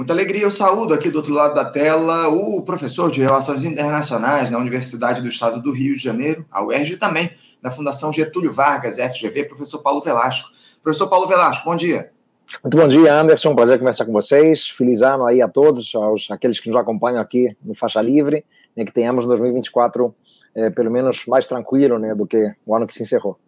Muita alegria, eu saúdo aqui do outro lado da tela o professor de Relações Internacionais na Universidade do Estado do Rio de Janeiro, a UERJ, e também da Fundação Getúlio Vargas, FGV, professor Paulo Velasco. Professor Paulo Velasco, bom dia. Muito bom dia, Anderson. Prazer conversar com vocês. Feliz ano aí a todos, aos aqueles que nos acompanham aqui no Faixa Livre, né, que tenhamos um 2024 é, pelo menos mais tranquilo né, do que o ano que se encerrou.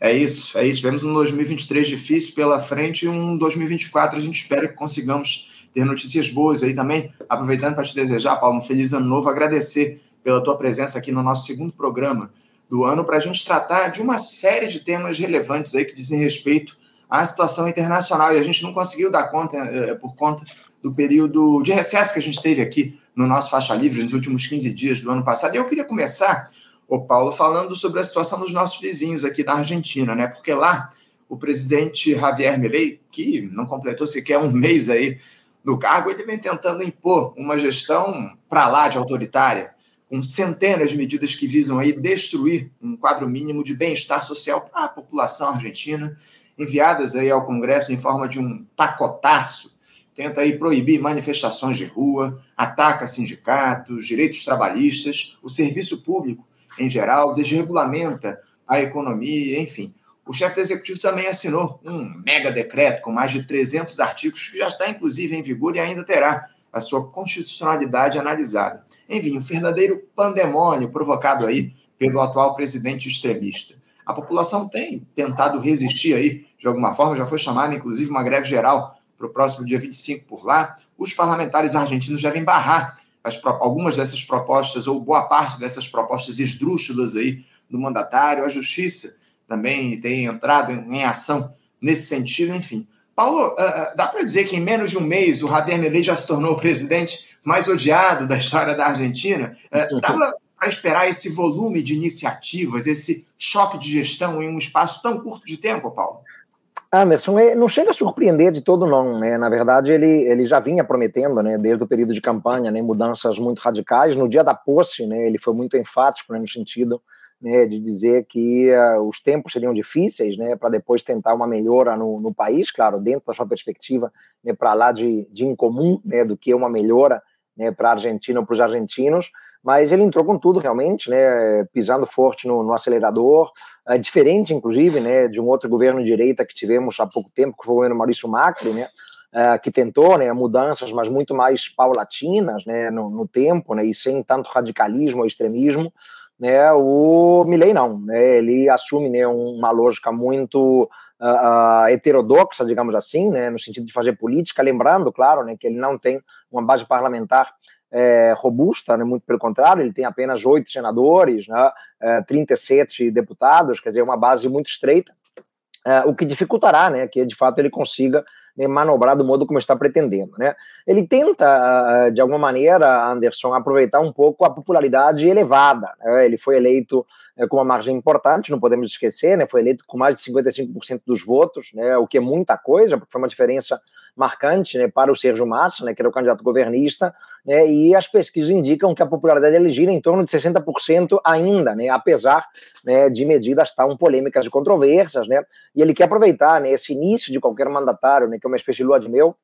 É isso, é isso. Tivemos um 2023 difícil pela frente e um 2024 a gente espera que consigamos ter notícias boas aí também. Aproveitando para te desejar, Paulo, um feliz ano novo, agradecer pela tua presença aqui no nosso segundo programa do ano para a gente tratar de uma série de temas relevantes aí que dizem respeito à situação internacional e a gente não conseguiu dar conta é, por conta do período de recesso que a gente teve aqui no nosso faixa livre nos últimos 15 dias do ano passado. E eu queria começar, o Paulo, falando sobre a situação dos nossos vizinhos aqui da Argentina, né? Porque lá o presidente Javier Milei, que não completou sequer um mês aí no cargo, ele vem tentando impor uma gestão para lá de autoritária, com centenas de medidas que visam aí destruir um quadro mínimo de bem-estar social para a população argentina, enviadas aí ao Congresso em forma de um pacotaço. Tenta aí proibir manifestações de rua, ataca sindicatos, direitos trabalhistas, o serviço público em geral, desregulamenta a economia, enfim. O chefe executivo também assinou um mega decreto com mais de 300 artigos que já está inclusive em vigor e ainda terá a sua constitucionalidade analisada. Enfim, um verdadeiro pandemônio provocado aí pelo atual presidente extremista. A população tem tentado resistir aí, de alguma forma, já foi chamada inclusive uma greve geral para o próximo dia 25 por lá. Os parlamentares argentinos devem barrar as, algumas dessas propostas, ou boa parte dessas propostas esdrúxulas aí do mandatário. A justiça também tem entrado em ação nesse sentido, enfim. Paulo, eh, eh, dá para dizer que em menos de um mês o Javier Milei já se tornou o presidente mais odiado da história da Argentina? Eh, dava para esperar esse volume de iniciativas, esse choque de gestão em um espaço tão curto de tempo, Paulo? Anderson, não chega a surpreender de todo não, né? Na verdade, ele, ele já vinha prometendo, né, desde o período de campanha, né, mudanças muito radicais. No dia da posse, né, ele foi muito enfático né, no sentido né, de dizer que uh, os tempos seriam difíceis, né, para depois tentar uma melhora no, no, país, claro, dentro da sua perspectiva, né, para lá de, de incomum, né, do que uma melhora né, para a Argentina ou para os argentinos, mas ele entrou com tudo realmente, né, pisando forte no, no acelerador, uh, diferente, inclusive, né, de um outro governo de direita que tivemos há pouco tempo, que foi o governo Maurício Macri, né, uh, que tentou né, mudanças, mas muito mais paulatinas né, no, no tempo, né, e sem tanto radicalismo ou extremismo, né, o Milley não, né, ele assume né, uma lógica muito uh, uh, heterodoxa, digamos assim, né, no sentido de fazer política, lembrando, claro, né, que ele não tem uma base parlamentar é, robusta, né, muito pelo contrário, ele tem apenas oito senadores, né, é, 37 deputados, quer dizer, uma base muito estreita, é, o que dificultará né, que de fato ele consiga né, manobrar do modo como está pretendendo. Né? Ele tenta, ah, de alguma maneira, Anderson, aproveitar um pouco a popularidade elevada. Né? Ele foi eleito eh, com uma margem importante, não podemos esquecer, né? foi eleito com mais de 55% dos votos, né? o que é muita coisa, porque foi uma diferença marcante né, para o Sérgio Massa, né, que era o candidato governista, né, e as pesquisas indicam que a popularidade dele gira em torno de 60% ainda, né, apesar né, de medidas tão polêmicas e controversas, né, e ele quer aproveitar né, esse início de qualquer mandatário, né, que é uma espécie de lua de mel,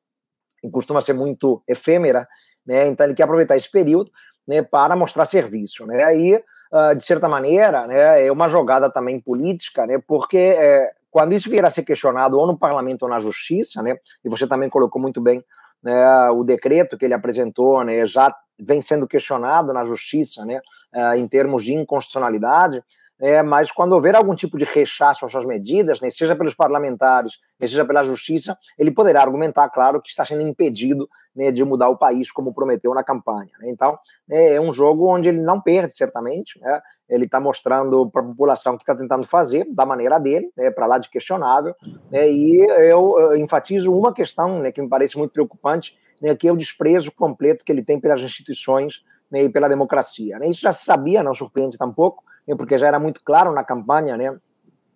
e costuma ser muito efêmera, né, então ele quer aproveitar esse período né, para mostrar serviço. Né, aí, uh, de certa maneira, né, é uma jogada também política, né, porque é, quando isso vier a ser questionado ou no parlamento ou na justiça, né, e você também colocou muito bem né, o decreto que ele apresentou, né, já vem sendo questionado na justiça, né, uh, em termos de inconstitucionalidade, é, mas quando houver algum tipo de rechaço às suas medidas, né, seja pelos parlamentares, seja pela justiça, ele poderá argumentar, claro, que está sendo impedido né, de mudar o país, como prometeu na campanha. Né? Então, é, é um jogo onde ele não perde, certamente. Né? Ele está mostrando para a população que está tentando fazer, da maneira dele, né, para lá de questionável. Né? E eu, eu, enfatizo uma questão né, que me parece muito preocupante, né, que é o desprezo completo que ele tem pelas instituições né, e pela democracia. Né? Isso já se sabia, não surpreende tampouco, porque já era muito claro na campanha, né,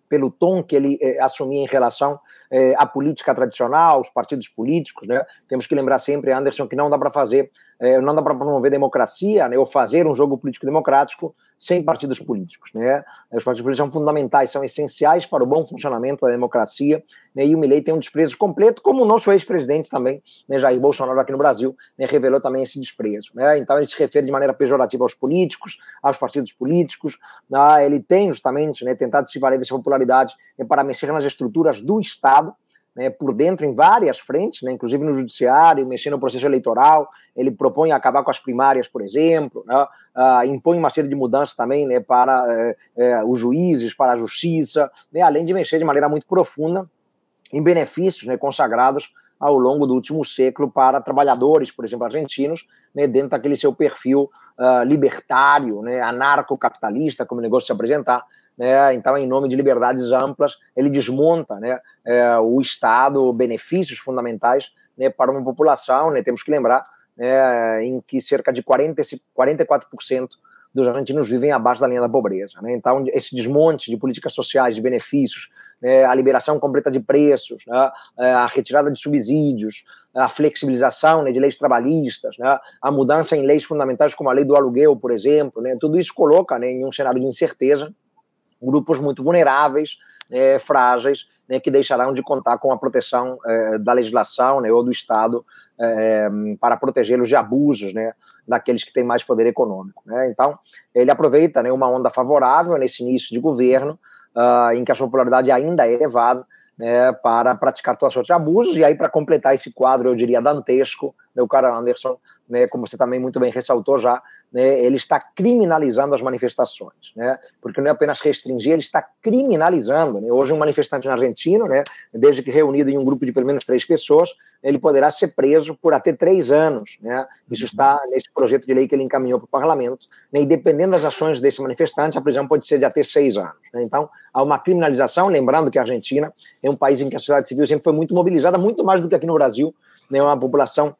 pelo tom que ele eh, assumia em relação é, a política tradicional, os partidos políticos, né? Temos que lembrar sempre, Anderson, que não dá para fazer, é, não dá para promover democracia, né? Ou fazer um jogo político democrático sem partidos políticos, né? Os partidos políticos são fundamentais, são essenciais para o bom funcionamento da democracia, né? E o Milei tem um desprezo completo, como o nosso ex-presidente também, né? Jair Bolsonaro aqui no Brasil, né? Revelou também esse desprezo, né? Então ele se refere de maneira pejorativa aos políticos, aos partidos políticos, né? Ele tem justamente, né? Tentado se valer dessa popularidade né? para mexer nas estruturas do Estado, né, por dentro em várias frentes, né, inclusive no judiciário, mexendo no processo eleitoral. Ele propõe acabar com as primárias, por exemplo, né, uh, impõe uma série de mudanças também né, para uh, uh, os juízes, para a justiça, né, além de mexer de maneira muito profunda em benefícios né, consagrados ao longo do último século para trabalhadores, por exemplo, argentinos, né, dentro daquele seu perfil libertário, né, anarcocapitalista, como o negócio se apresentar, né? Então, em nome de liberdades amplas, ele desmonta né, é, o Estado, benefícios fundamentais né, para uma população. Né? Temos que lembrar né, em que cerca de 40, 44% dos argentinos vivem abaixo da linha da pobreza. Né? Então, esse desmonte de políticas sociais, de benefícios, a liberação completa de preços, é, a retirada de subsídios, a flexibilização de leis trabalhistas, a mudança em leis fundamentais como a lei do aluguel, por exemplo, tudo isso coloca em um cenário de incerteza grupos muito vulneráveis, é, frágeis, né, que deixarão de contar com a proteção é, da legislação né, ou do Estado é, para protegê-los de abusos né, daqueles que têm mais poder econômico. Né? Então, ele aproveita né, uma onda favorável nesse início de governo, uh, em que a sua popularidade ainda é elevada, né, para praticar toda sorte de abusos, e aí para completar esse quadro, eu diria, dantesco, né, o cara Anderson, né, como você também muito bem ressaltou já, né, ele está criminalizando as manifestações, né, porque não é apenas restringir, ele está criminalizando. Né, hoje um manifestante na Argentina, né, desde que reunido em um grupo de pelo menos três pessoas, ele poderá ser preso por até três anos. Né, isso está nesse projeto de lei que ele encaminhou para o parlamento, né, e dependendo das ações desse manifestante, a prisão pode ser de até seis anos. Né, então, há uma criminalização, lembrando que a Argentina é um país em que a sociedade civil sempre foi muito mobilizada, muito mais do que aqui no Brasil, né, uma população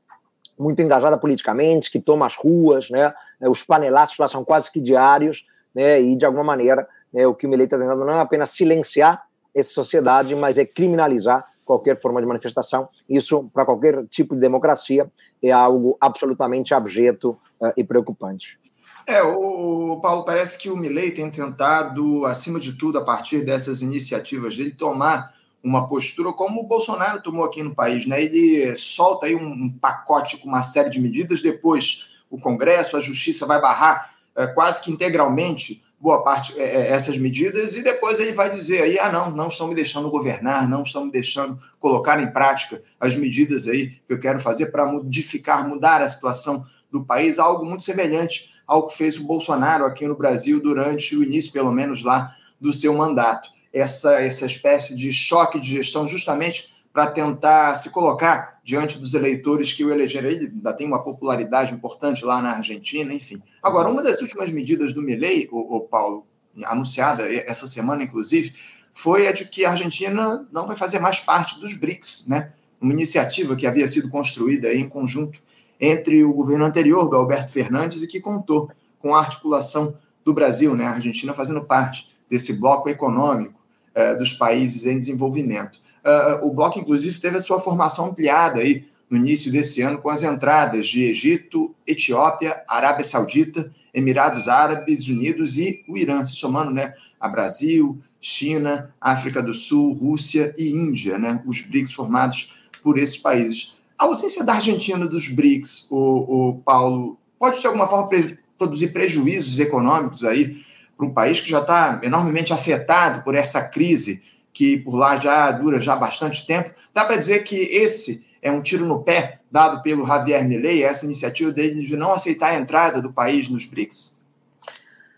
muito engajada politicamente, que toma as ruas, né? Os panelaços lá são quase que diários, né? E de alguma maneira, né, o que o Milei está tentando não é apenas silenciar essa sociedade, mas é criminalizar qualquer forma de manifestação. Isso, para qualquer tipo de democracia, é algo absolutamente abjeto uh, e preocupante. É, o Paulo, parece que o Milei tem tentado, acima de tudo, a partir dessas iniciativas dele, tomar uma postura como o Bolsonaro tomou aqui no país. Né? Ele solta aí um, pacote com uma série de medidas, depois o Congresso, a Justiça vai barrar é, quase que integralmente boa parte é, essas medidas e depois ele vai dizer aí ah não não estão me deixando governar não estão me deixando colocar em prática as medidas aí que eu quero fazer para modificar mudar a situação do país algo muito semelhante ao que fez o Bolsonaro aqui no Brasil durante o início pelo menos lá do seu mandato essa, essa espécie de choque de gestão, justamente para tentar se colocar diante dos eleitores que o elegeram. Ele ainda tem uma popularidade importante lá na Argentina, enfim. Agora, uma das últimas medidas do Milley, o, o Paulo, anunciada essa semana, inclusive, foi a de que a Argentina não vai fazer mais parte dos BRICS, né? Uma iniciativa que havia sido construída em conjunto entre o governo anterior do Alberto Fernandes e que contou com a articulação do Brasil, né? A Argentina fazendo parte desse bloco econômico uh, dos países em desenvolvimento. Uh, o bloco, inclusive, teve a sua formação ampliada aí no início desse ano com as entradas de Egito, Etiópia, Arábia Saudita, Emirados Árabes Unidos e o Irã, se somando né, a Brasil, China, África do Sul, Rússia e Índia, né, os BRICS formados por esses países. A ausência da Argentina dos BRICS, o, o Paulo, pode de alguma forma pre produzir prejuízos econômicos aí para um país que já está enormemente afetado por essa crise que por lá já dura já bastante tempo. Dá para dizer que esse é um tiro no pé dado pelo Javier Milei, essa iniciativa dele de não aceitar a entrada do país nos BRICS?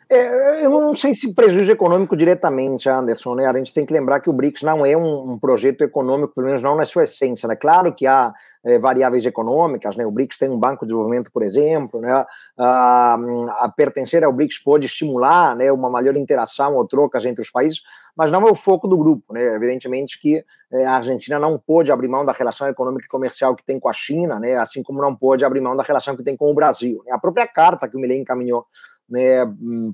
É, eu não sei se prejuízo econômico diretamente, Anderson, né? A gente tem que lembrar que o BRICS não é um, um projeto econômico, pelo menos não na sua essência, né? Claro que há é, variáveis econômicas, né? O BRICS tem um banco de desenvolvimento, por exemplo, né? A, a pertencer ao BRICS pode estimular, né, uma maior interação ou trocas entre os países, mas não é o foco do grupo, né? Evidentemente que é, a Argentina não pôde abrir mão da relação econômica e comercial que tem com a China, né? Assim como não pôde abrir mão da relação que tem com o Brasil. Né? A própria carta que o Milei encaminhou né,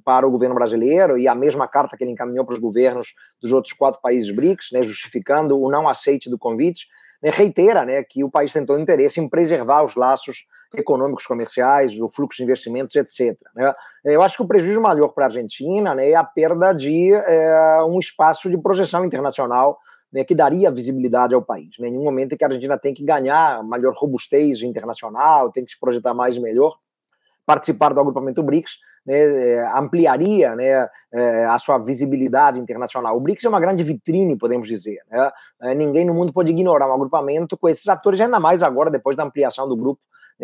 para o governo brasileiro e a mesma carta que ele encaminhou para os governos dos outros quatro países BRICS, né, justificando o não aceite do convite, né, reitera né, que o país tem todo interesse em preservar os laços econômicos, comerciais, o fluxo de investimentos, etc. Né? Eu acho que o prejuízo maior para a Argentina né, é a perda de é, um espaço de projeção internacional né, que daria visibilidade ao país. Né? Em um momento em que a Argentina tem que ganhar maior robustez internacional, tem que se projetar mais e melhor, participar do agrupamento BRICS né, é, ampliaria né, é, a sua visibilidade internacional. O BRICS é uma grande vitrine, podemos dizer. Né? É, ninguém no mundo pode ignorar um agrupamento com esses atores, ainda mais agora, depois da ampliação do grupo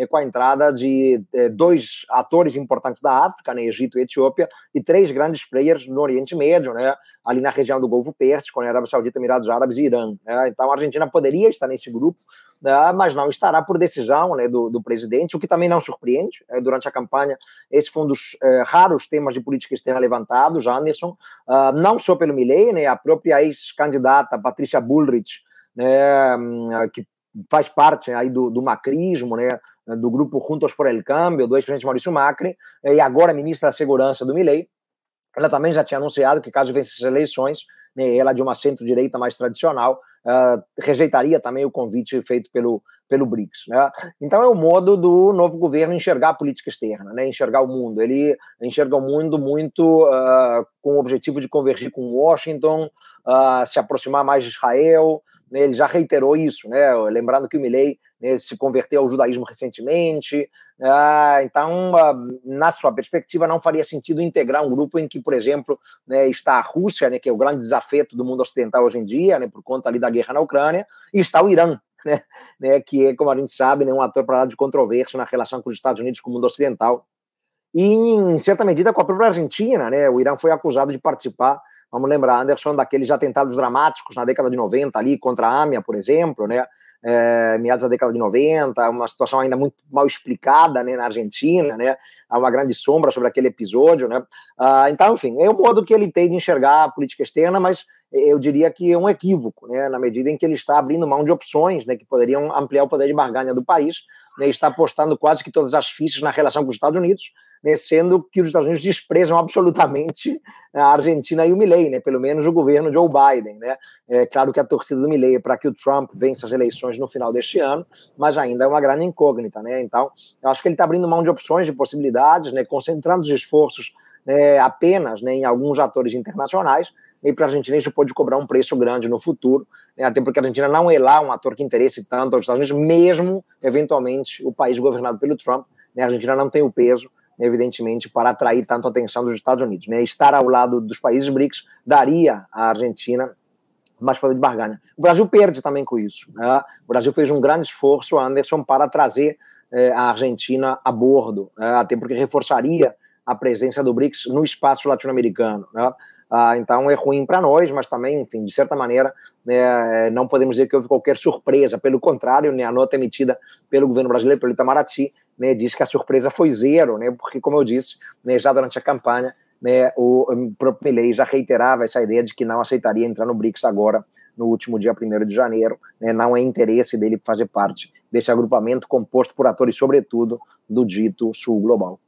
com a entrada de dois atores importantes da África, né, Egito e Etiópia, e três grandes players no Oriente Médio, né, ali na região do Golfo Pérsico, né, Arábia Saudita, Emirados Árabes e Irã. Né, então a Argentina poderia estar nesse grupo, né, mas não estará por decisão né, do, do, presidente, o que também não surpreende. É, durante a campanha, esse foi um dos é, raros temas de política externa levantados, Anderson, uh, não só pelo Milley, né, a própria ex-candidata Patrícia Bullrich, né, hum, que faz parte aí do, do macrismo, né, do grupo Juntos por el Cambio, do ex-presidente Maurício Macri, e agora ministra da Segurança do Milei. Ela também já tinha anunciado que, caso vença as eleições, né, ela de uma centro-direita mais tradicional, uh, rejeitaria também o convite feito pelo, pelo BRICS. Né? Então é o modo do novo governo enxergar a política externa, né? enxergar o mundo. Ele enxerga o mundo muito uh, com o objetivo de convergir com Washington, uh, se aproximar mais de Israel, né, ele já reiterou isso, né, lembrando que o Milley né, se converteu ao judaísmo recentemente, ah, então, ah, na sua perspectiva, não faria sentido integrar um grupo em que, por exemplo, né, está a Rússia, né, que é o grande desafeto do mundo ocidental hoje em dia, né, por conta ali da guerra na Ucrânia, e está o Irã, né, né, que é, como a gente sabe, né, um ator para lá de controvérsia na relação com os Estados Unidos com o mundo ocidental, e, em certa medida, com a própria Argentina, né, o Irã foi acusado de participar Vamos lembrar, Anderson, daqueles atentados dramáticos na década de 90 ali, contra a AMIA, por exemplo, né? É, meados da década de 90, uma situação ainda muito mal explicada né, na Argentina, né? Há uma grande sombra sobre aquele episódio, né? Ah, então, enfim, é o modo que ele tem de enxergar a política externa, mas eu diria que é um equívoco, né? Na medida em que ele está abrindo mão de opções, né? Que poderiam ampliar o poder de barganha do país, né? Está apostando quase que todas as fichas na relação com os Estados Unidos, né, sendo que os Estados Unidos desprezam absolutamente a Argentina e o Milley, né, pelo menos o governo Joe Biden. Né. É claro que a torcida do Milley é para que o Trump vença as eleições no final deste ano, mas ainda é uma grande incógnita. Né. Então, eu acho que ele está abrindo mão de opções, de possibilidades, né, concentrando os esforços né, apenas né, em alguns atores internacionais, e para a Argentina isso pode cobrar um preço grande no futuro, né, até porque a Argentina não é lá um ator que interesse tanto aos Estados Unidos, mesmo, eventualmente, o país governado pelo Trump. Né, a Argentina não tem o peso evidentemente, para atrair tanto a atenção dos Estados Unidos. Né? Estar ao lado dos países BRICS daria à Argentina mais poder de barganha. O Brasil perde também com isso. Né? O Brasil fez um grande esforço, Anderson, para trazer eh, a Argentina a bordo, né? até porque reforçaria a presença do BRICS no espaço latino-americano. Né? Ah, então é ruim para nós, mas também, enfim, de certa maneira, né, não podemos dizer que houve qualquer surpresa. Pelo contrário, né, a nota emitida pelo governo brasileiro, pelo Itamaraty, né, diz que a surpresa foi zero, né, porque, como eu disse, né, já durante a campanha, né, o próprio Milley já reiterava essa ideia de que não aceitaria entrar no BRICS agora, no último dia 1 de janeiro. Né, não é interesse dele fazer parte desse agrupamento composto por atores, sobretudo, do dito sul global.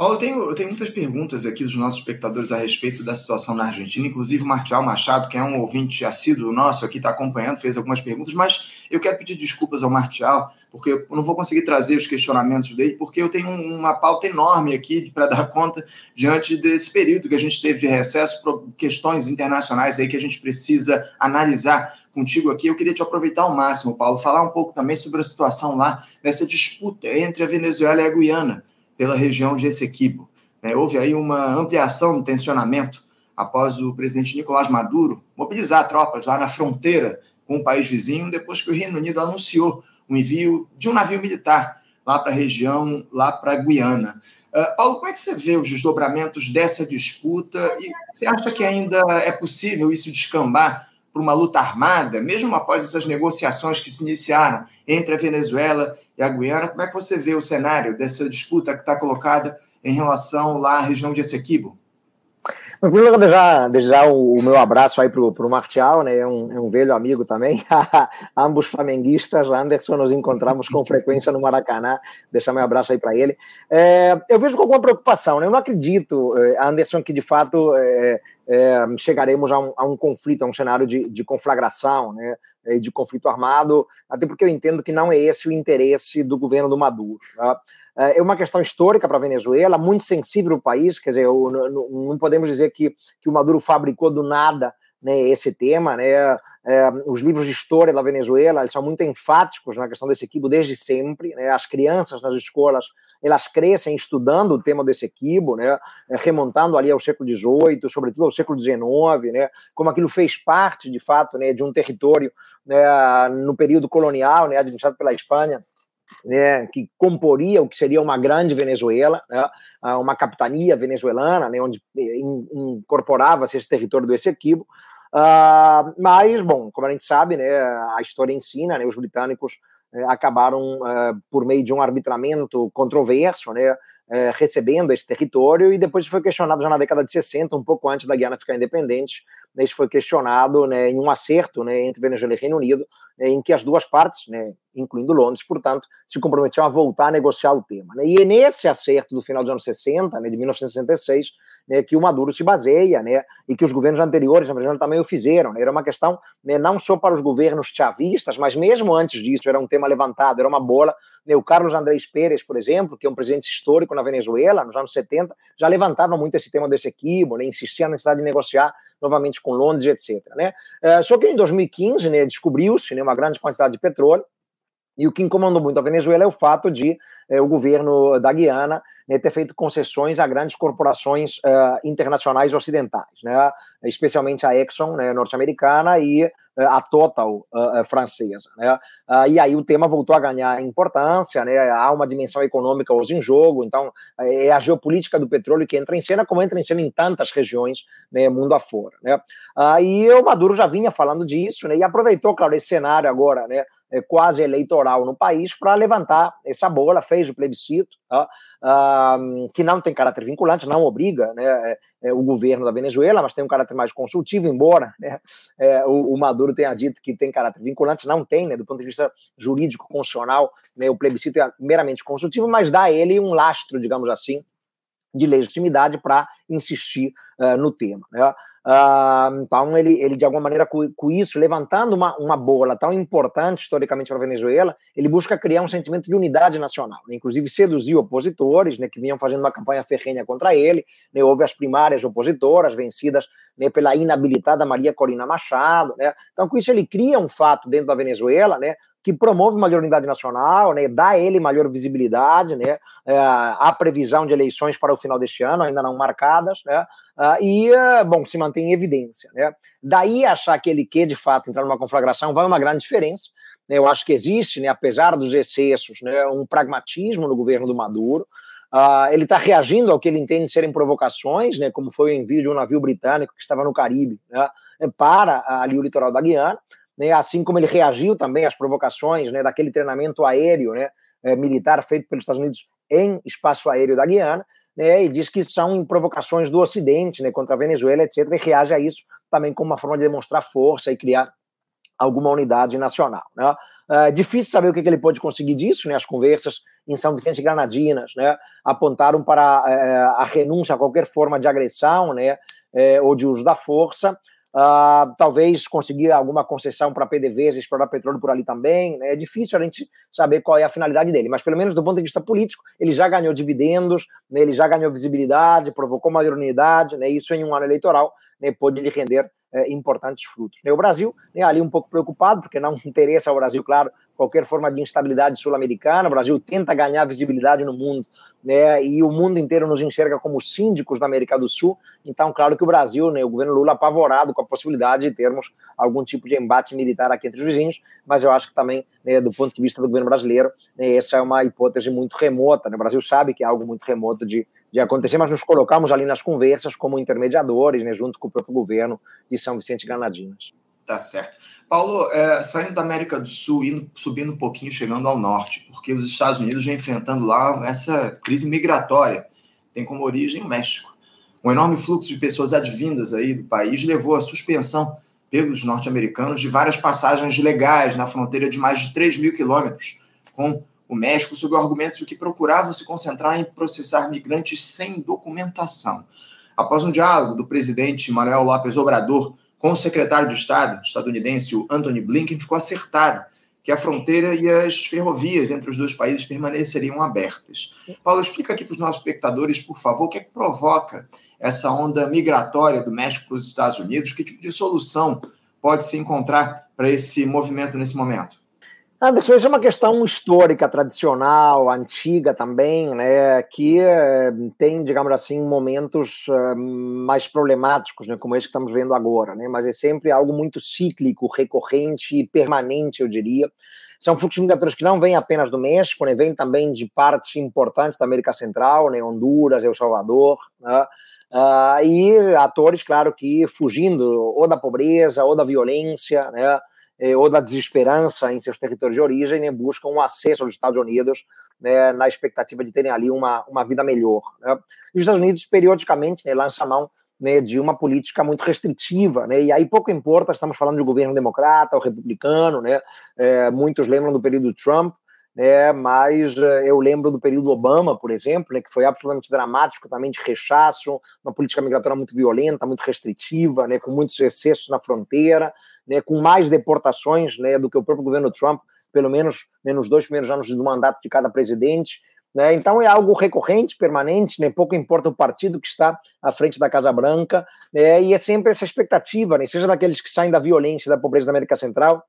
Paulo, eu tenho, eu tenho muitas perguntas aqui dos nossos espectadores a respeito da situação na Argentina, inclusive o Martial Machado, que é um ouvinte assíduo nosso aqui, está acompanhando, fez algumas perguntas, mas eu quero pedir desculpas ao Martial, porque eu não vou conseguir trazer os questionamentos dele, porque eu tenho uma pauta enorme aqui para dar conta diante desse período que a gente teve de recesso, questões internacionais aí que a gente precisa analisar contigo aqui. Eu queria te aproveitar ao máximo, Paulo, falar um pouco também sobre a situação lá, nessa disputa entre a Venezuela e a Guiana pela região de Essequibo. É, houve aí uma ampliação do tensionamento após o presidente Nicolás Maduro mobilizar tropas lá na fronteira com o país vizinho, depois que o Reino Unido anunciou o envio de um navio militar lá para a região, lá para a Guiana. Uh, Paulo, como é que você vê os desdobramentos dessa disputa e você acha que ainda é possível isso descambar para uma luta armada, mesmo após essas negociações que se iniciaram entre a Venezuela e a Guiana. Como é que você vê o cenário dessa disputa que está colocada em relação lá à região de Essequibo? Lugar, já, deixar o, o, meu abraço aí pro, pro Martial, né? É um, é um velho amigo também. Ambos flamenguistas. Anderson, nos encontramos com frequência no Maracanã. Deixar meu abraço aí para ele. É, eu vejo com alguma preocupação, né? Eu não acredito, é, Anderson, que de fato é, é, chegaremos a um, a um, conflito, a um cenário de, de conflagração, né? De conflito armado, até porque eu entendo que não é esse o interesse do governo do Maduro. Tá? É, é uma questão histórica para a Venezuela, muito sensível o país, quer dizer, não podemos dizer que, que o Maduro fabricou do nada né, esse tema, né, é, os livros de história da Venezuela eles são muito enfáticos na questão desse equibo desde sempre, né, as crianças nas escolas elas crescem estudando o tema desse equibo, né, é, remontando ali ao século XVIII, sobretudo ao século XIX, né, como aquilo fez parte, de fato, né, de um território né, no período colonial, né, administrado pela Espanha, né, que comporia o que seria uma grande Venezuela, né, uma capitania venezuelana, né, onde incorporava-se esse território do Essequibo. Uh, mas, bom, como a gente sabe, né, a história ensina, né, os britânicos eh, acabaram, uh, por meio de um arbitramento controverso, né, eh, recebendo esse território, e depois foi questionado já na década de 60, um pouco antes da Guiana ficar independente, né, isso foi questionado né, em um acerto né, entre Venezuela e Reino Unido, né, em que as duas partes, né, incluindo Londres, portanto, se comprometiam a voltar a negociar o tema. Né, e é nesse acerto do final dos anos 60, né, de 1966, né, que o Maduro se baseia, né, e que os governos anteriores na Venezuela também o fizeram. Né, era uma questão né, não só para os governos chavistas, mas mesmo antes disso era um tema levantado, era uma bola. Né, o Carlos Andrés Pérez, por exemplo, que é um presidente histórico na Venezuela, nos anos 70, já levantava muito esse tema desse equibo, né, insistia na necessidade de negociar novamente com Londres, etc. Né? É, só que em 2015 né, descobriu-se né, uma grande quantidade de petróleo, e o que incomodou muito a Venezuela é o fato de o governo da Guiana né, ter feito concessões a grandes corporações uh, internacionais ocidentais, né, especialmente a Exxon né, norte-americana e uh, a Total uh, francesa. Né, e aí o tema voltou a ganhar importância, né, há uma dimensão econômica hoje em jogo, então é a geopolítica do petróleo que entra em cena, como entra em cena em tantas regiões né, mundo afora. Né. e o Maduro já vinha falando disso né, e aproveitou, claro, esse cenário agora, né, é, quase eleitoral no país para levantar essa bola, fez o plebiscito, que não tem caráter vinculante, não obriga né, é, é, o governo da Venezuela, mas tem um caráter mais consultivo, embora né, é, o, o, Maduro tenha dito que tem caráter vinculante, não tem, né, do ponto de vista jurídico, constitucional, né, o plebiscito é meramente consultivo, mas dá a ele um lastro, digamos assim, de legitimidade para insistir uh, no tema. Né? Uh, então, ele, ele, de alguma maneira, com, com, isso, levantando uma, uma bola tão importante historicamente para a Venezuela, ele busca criar um sentimento de unidade nacional. Né? Inclusive, seduziu opositores né, que vinham fazendo uma campanha ferrenha contra ele. Né? Houve as primárias opositoras, vencidas né, pela inabilitada Maria Corina Machado. Né? Então, com isso, ele cria um fato dentro da Venezuela né, que promove maior unidade nacional, né, dá a ele maior visibilidade, né, é, há previsão de eleições para o final deste ano, ainda não marcadas, né, uh, e, uh, bom, se mantém em evidência. Né. Daí achar que ele quer, de fato, entrar numa conflagração vai uma grande diferença. Né, eu acho que existe, né, apesar dos excessos, né, um pragmatismo no governo do Maduro, Uh, ele está reagindo ao que ele entende serem provocações, né, como foi o envio de um navio britânico que estava no Caribe né, para ali o litoral da Guiana, né, assim como ele reagiu também às provocações né, daquele treinamento aéreo né, é, militar feito pelos Estados Unidos em espaço aéreo da Guiana, né, e diz que são provocações do Ocidente né, contra a Venezuela, etc., e reage a isso também como uma forma de demonstrar força e criar alguma unidade nacional. Né. É difícil saber o que, que ele pode conseguir disso, né? As conversas em São Vicente e Granadinas, né? Apontaram para é, a renúncia a qualquer forma de agressão, né? É, ou de uso da força. Uh, talvez conseguir alguma concessão para PDVs explorar petróleo por ali também. Né? É difícil a gente saber qual é a finalidade dele, mas pelo menos do ponto de vista político, ele já ganhou dividendos, né? ele já ganhou visibilidade, provocou maior unidade, né? isso em um ano eleitoral né? pode lhe render importantes frutos. O Brasil, né, ali um pouco preocupado, porque não interessa ao Brasil, claro, qualquer forma de instabilidade sul-americana. O Brasil tenta ganhar visibilidade no mundo, né, e o mundo inteiro nos enxerga como síndicos da América do Sul. Então, claro que o Brasil, né, o governo Lula, apavorado com a possibilidade de termos algum tipo de embate militar aqui entre os vizinhos, mas eu acho que também, né, do ponto de vista do governo brasileiro, né, essa é uma hipótese muito remota. Né? O Brasil sabe que é algo muito remoto de de acontecer, mas nos colocamos ali nas conversas como intermediadores, né, junto com o próprio governo de São Vicente Granadinas. Tá certo. Paulo, é, saindo da América do Sul, indo, subindo um pouquinho, chegando ao norte, porque os Estados Unidos vem enfrentando lá essa crise migratória, tem como origem o México. Um enorme fluxo de pessoas advindas aí do país levou à suspensão pelos norte-americanos de várias passagens legais na fronteira de mais de 3 mil quilômetros com o México, sob o argumento de que procurava se concentrar em processar migrantes sem documentação. Após um diálogo do presidente Manuel López Obrador com o secretário de Estado estadunidense, o Anthony Blinken, ficou acertado que a fronteira e as ferrovias entre os dois países permaneceriam abertas. Paulo, explica aqui para os nossos espectadores, por favor, o que é que provoca essa onda migratória do México para os Estados Unidos? Que tipo de solução pode se encontrar para esse movimento nesse momento? Anderson, isso é uma questão histórica, tradicional, antiga também, né, que eh, tem, digamos assim, momentos eh, mais problemáticos, né, como esse que estamos vendo agora, né, mas é sempre algo muito cíclico, recorrente e permanente, eu diria. São fluxos que não vêm apenas do México, né, vêm também de partes importantes da América Central, né, Honduras, El Salvador, né, uh, e atores, claro, que fugindo ou da pobreza ou da violência, né, eh, ou da desesperança em seus territórios de origem, né, buscam um acesso aos Estados Unidos né, na expectativa de terem ali uma, uma vida melhor. Né. os Estados Unidos, periodicamente, né, lançam mão né, de uma política muito restritiva, né, e aí pouco importa, estamos falando de governo democrata ou republicano, né, é, muitos lembram do período Trump, né, mas eh, eu lembro do período Obama, por exemplo, né, que foi absolutamente dramático também de rechaço, uma política migratória muito violenta, muito restritiva, né, com muitos excessos na fronteira, né, com mais deportações né, do que o próprio governo Trump, pelo menos né, nos dois primeiros anos do mandato de cada presidente. Né, então é algo recorrente, permanente, né, pouco importa o partido que está à frente da Casa Branca, né, e é sempre essa expectativa, né, seja daqueles que saem da violência da pobreza da América Central,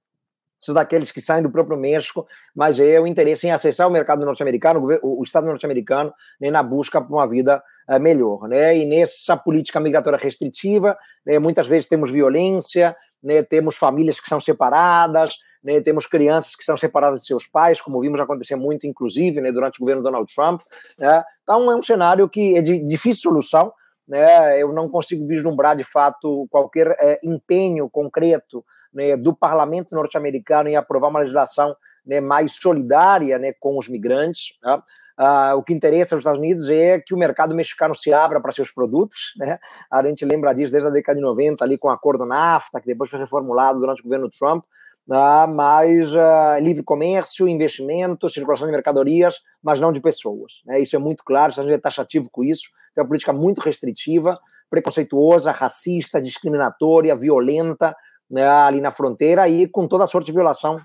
são daqueles que saem do próprio México, mas é o interesse em acessar o mercado norte-americano, o, Estado norte-americano, né, na busca por uma vida uh, melhor. Né? E nessa política migratória restritiva, né, muitas vezes temos violência, né, temos famílias que são separadas, né, temos crianças que são separadas de seus pais, como vimos acontecer muito, inclusive, né, durante o governo Donald Trump. Né? Então, é um cenário que é de difícil solução. Né? Eu não consigo vislumbrar, de fato, qualquer é, empenho concreto né, do parlamento norte-americano em aprovar uma legislação né, mais solidária com os migrantes. Né? Ah, o que interessa aos Estados Unidos é que o mercado mexicano se abra para seus produtos. Né? A gente lembra disso desde a década de 90, ali com o acordo NAFTA, que depois foi reformulado durante o governo Trump. Ah, mas livre comércio, investimento, circulação de mercadorias, mas não de pessoas. Né? Isso é muito claro, os Estados Unidos é taxativo com isso, é uma política muito restritiva, preconceituosa, racista, discriminatória, violenta, né, ali na fronteira e com toda a sorte de violação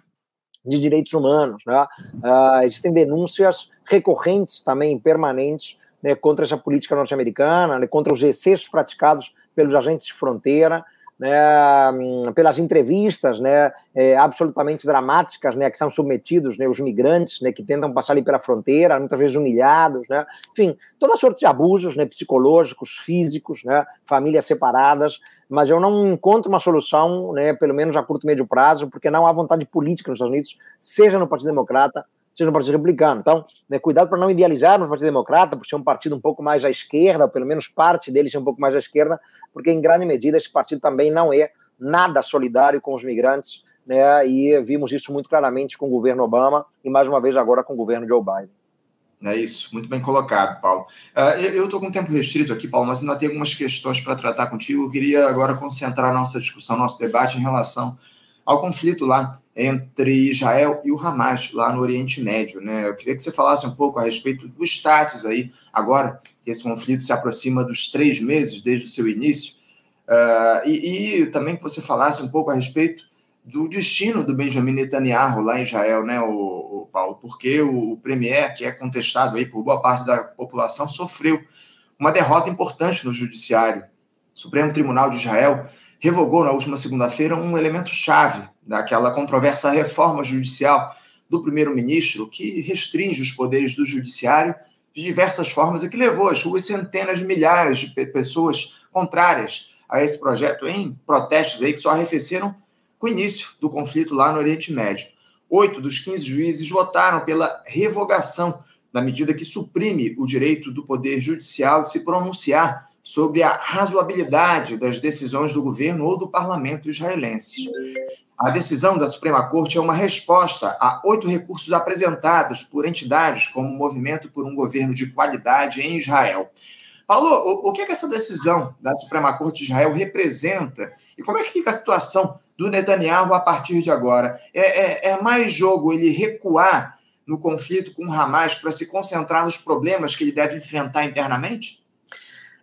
de direitos humanos. Né? Uh, existem denúncias recorrentes também, permanentes, né, contra essa política norte-americana, né, contra os excessos praticados pelos agentes de fronteira, né, hum, pelas entrevistas né, é, absolutamente dramáticas né, que são submetidos né, os migrantes né, que tentam passar ali pela fronteira, muitas vezes humilhados, né, enfim, toda sorte de abusos né, psicológicos, físicos, né, famílias separadas, mas eu não encontro uma solução, né, pelo menos a curto e médio prazo, porque não há vontade política nos Estados Unidos, seja no Partido Democrata, seja no Partido Republicano. Então, né, cuidado para não idealizarmos o Partido Democrata, por ser um partido um pouco mais à esquerda, ou pelo menos parte dele ser um pouco mais à esquerda, porque em grande medida esse partido também não é nada solidário com os migrantes, né, e vimos isso muito claramente com o governo Obama e mais uma vez agora com o governo Joe Biden. É isso, muito bem colocado, Paulo. Uh, eu estou com tempo restrito aqui, Paulo, mas ainda tenho algumas questões para tratar contigo. Eu queria agora concentrar nossa discussão, nosso debate em relação ao conflito lá entre Israel e o Hamas, lá no Oriente Médio. Né? Eu queria que você falasse um pouco a respeito do status aí, agora que esse conflito se aproxima dos três meses desde o seu início, uh, e, e, também que você falasse um pouco a respeito do destino do Benjamin Netanyahu lá em Israel, né, o, o Paulo? Porque o, o premier, que é contestado aí por boa parte da população, sofreu uma derrota importante no judiciário. O Supremo Tribunal de Israel revogou na última segunda-feira um elemento chave daquela controversa reforma judicial do primeiro-ministro que restringe os poderes do judiciário de diversas formas e que levou às ruas centenas de milhares de pessoas contrárias a esse projeto em protestos aí que só arrefeceram com o início do conflito lá no Oriente Médio. Oito dos 15 juízes votaram pela revogação da medida que suprime o direito do Poder Judicial de se pronunciar sobre a razoabilidade das decisões do governo ou do parlamento israelense. A decisão da Suprema Corte é uma resposta a oito recursos apresentados por entidades como o Movimento por um Governo de Qualidade em Israel. Paulo, o, que, é que essa decisão da Suprema Corte de Israel representa e como é que fica a situação do Netanyahu a partir de agora? É, é, é mais jogo ele recuar no conflito com o Hamas para se concentrar nos problemas que ele deve enfrentar internamente?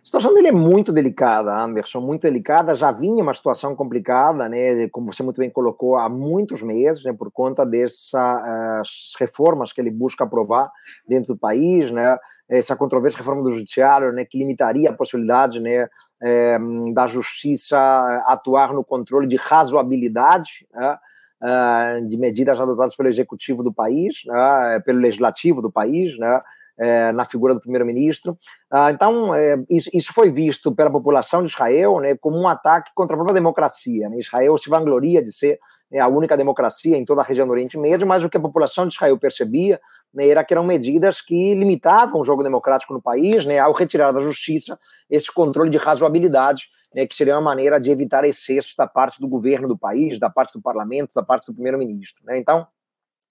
A situação dele é muito delicada, Anderson, muito delicada. Já vinha uma situação complicada, né? Como você muito bem colocou, há muitos meses, né? Por conta dessas reformas que ele busca aprovar dentro do país, né? Essa controvérsia reforma do judiciário, né? Que limitaria a possibilidade, né? É, da justiça atuar no controle de razoabilidade, né? Uh, de medidas adotadas pelo executivo do país, né, pelo legislativo do país, né, é, na figura do primeiro-ministro. Ah, então, é, isso, isso, foi visto pela população de Israel né, como um ataque contra a própria democracia. Né? Israel se vangloria de ser né, a única democracia em toda a região do Oriente Médio, mas o que a população de Israel percebia né, era que eram medidas que limitavam o jogo democrático no país, né, ao retirar da justiça esse controle de razoabilidade, né, que seria uma maneira de evitar excessos da parte do governo do país, da parte do parlamento, da parte do primeiro-ministro. Né? Então,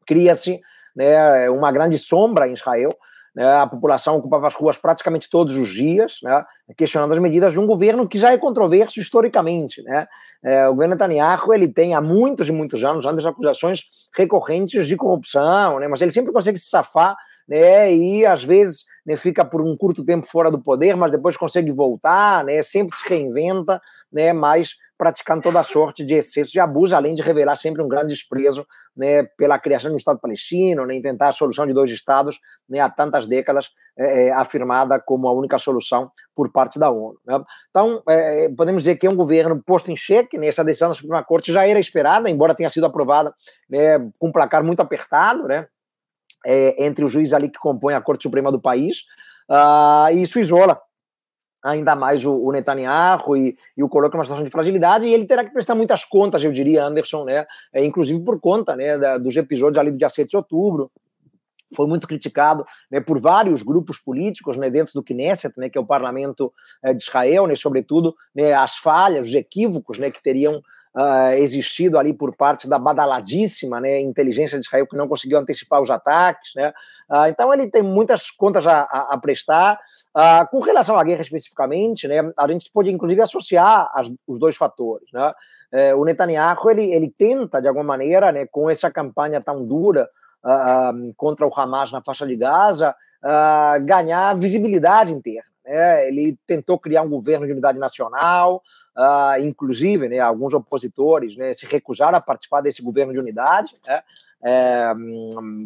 cria-se né, uma grande sombra em Israel, né, a população ocupava as ruas praticamente todos os dias, né, questionando as medidas de um governo que já é controverso historicamente. Né. É, o governo Netanyahu ele tem há muitos e muitos anos antes acusações recorrentes de corrupção, né, mas ele sempre consegue se safar né, e às vezes né, fica por um curto tempo fora do poder, mas depois consegue voltar, né, sempre se reinventa, né, mas praticando toda sorte de excessos de abuso, além de revelar sempre um grande desprezo né, pela criação de um Estado palestino, né, tentar a solução de dois Estados né, há tantas décadas é, é, afirmada como a única solução por parte da ONU. Né? Então, é, podemos dizer que é um governo posto em xeque, né, essa decisão da Suprema Corte já era esperada, embora tenha sido aprovada né, com um placar muito apertado, né, é, entre os juízes ali que compõem a Corte Suprema do país, uh, e isso isola ainda mais o, o Netanyahu e, e, o coloca numa situação de fragilidade e ele terá que prestar muitas contas, eu diria, Anderson, né, é, inclusive por conta né, da, dos episódios ali do dia 7 de outubro, foi muito criticado né, por vários grupos políticos né, dentro do Knesset, né, que é o parlamento é, de Israel, né, sobretudo né, as falhas, os equívocos né, que teriam uh, existido ali por parte da badaladíssima né, inteligência de Israel que não conseguiu antecipar os ataques. Né? Uh, então ele tem muitas contas a, a, a prestar. Uh, com relação à guerra especificamente, né, a gente pode inclusive associar as, os dois fatores. Né? Uh, o Netanyahu ele, ele tenta, de alguma maneira, né, com essa campanha tão dura contra o Hamas na faixa de Gaza, ganhar visibilidade interna. Né? Ele tentou criar um governo de unidade nacional, Uh, inclusive, né, alguns opositores né, se recusaram a participar desse governo de unidade, né, é,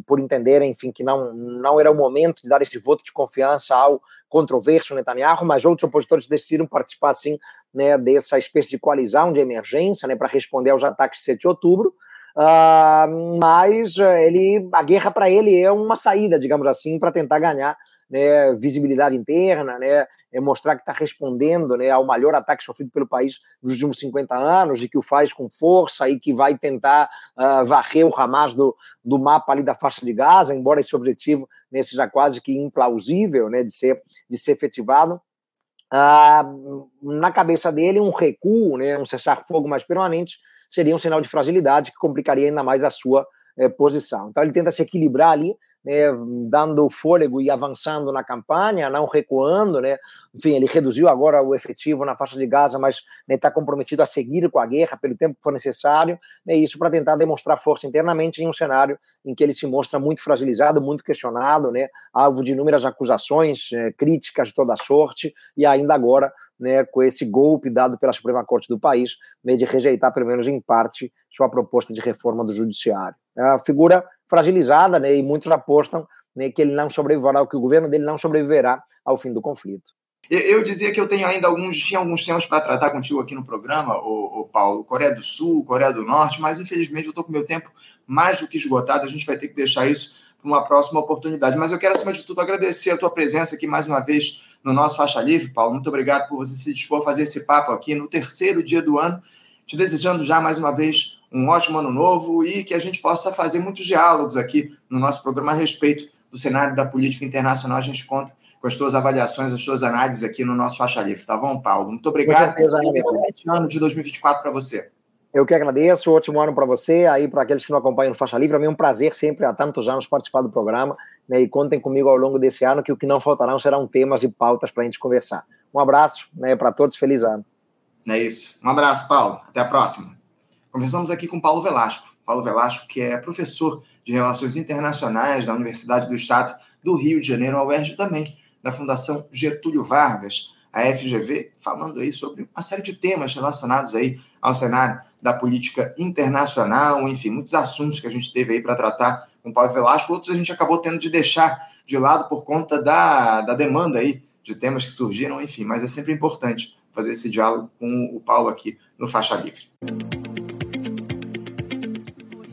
por entenderem, enfim, que não, não era o momento de dar esse voto de confiança ao controverso Netanyahu, mas outros opositores decidiram participar, sim, né, dessa espécie de coalizão de emergência, né, para responder aos ataques de 7 de outubro, uh, mas ele, a guerra para ele é uma saída, digamos assim, para tentar ganhar né, visibilidade interna, né, é mostrar que está respondendo né, ao maior ataque sofrido pelo país nos últimos 50 anos e que o faz com força e que vai tentar uh, varrer o Hamas do, do mapa ali da faixa de Gaza, embora esse objetivo né, seja quase que implausível né, de, ser, de ser efetivado. Uh, na cabeça dele, um recuo, né, um cessar-fogo mais permanente, seria um sinal de fragilidade que complicaria ainda mais a sua eh, posição. Então ele tenta se equilibrar ali né, dando fôlego e avançando na campanha, não recuando, né? Enfim, ele reduziu agora o efetivo na faixa de Gaza, mas está né, comprometido a seguir com a guerra pelo tempo que for necessário, né, isso para tentar demonstrar força internamente em um cenário em que ele se mostra muito fragilizado, muito questionado, né, alvo de inúmeras acusações, é, críticas de toda sorte, e ainda agora né, com esse golpe dado pela Suprema Corte do país, né, de rejeitar, pelo menos em parte, sua proposta de reforma do judiciário. É uma figura fragilizada, né, e muitos apostam né, que ele não sobreviverá, que o governo dele não sobreviverá ao fim do conflito. Eu dizia que eu tenho ainda alguns, tinha alguns temas para tratar contigo aqui no programa, o, Paulo, Coreia do Sul, Coreia do Norte, mas infelizmente eu estou com meu tempo mais do que esgotado, a gente vai ter que deixar isso para uma próxima oportunidade. Mas eu quero, acima de tudo, agradecer a tua presença aqui mais uma vez no nosso Faixa Livre, Paulo. Muito obrigado por você se dispor a fazer esse papo aqui no terceiro dia do ano. Te desejando já mais uma vez um ótimo ano novo e que a gente possa fazer muitos diálogos aqui no nosso programa a respeito do cenário da política internacional. A gente conta com as tuas avaliações, as tuas análises aqui no nosso Faixa Livre, tá bom, Paulo? Muito obrigado. Excelente ano de 2024 para você. Eu que agradeço, ótimo ano para você, aí para aqueles que não acompanham no Faixa Livre, para mim é um prazer sempre há tantos anos participar do programa né, e contem comigo ao longo desse ano que o que não faltarão serão temas e pautas para a gente conversar. Um abraço né, para todos, feliz ano. É isso. Um abraço, Paulo. Até a próxima. Conversamos aqui com Paulo Velasco. Paulo Velasco, que é professor de Relações Internacionais da Universidade do Estado do Rio de Janeiro, a UERJ também, da Fundação Getúlio Vargas, a FGV, falando aí sobre uma série de temas relacionados aí ao cenário da política internacional, enfim, muitos assuntos que a gente teve aí para tratar com Paulo Velasco, outros a gente acabou tendo de deixar de lado por conta da, da demanda aí de temas que surgiram, enfim, mas é sempre importante fazer esse diálogo com o Paulo aqui no Faixa Livre.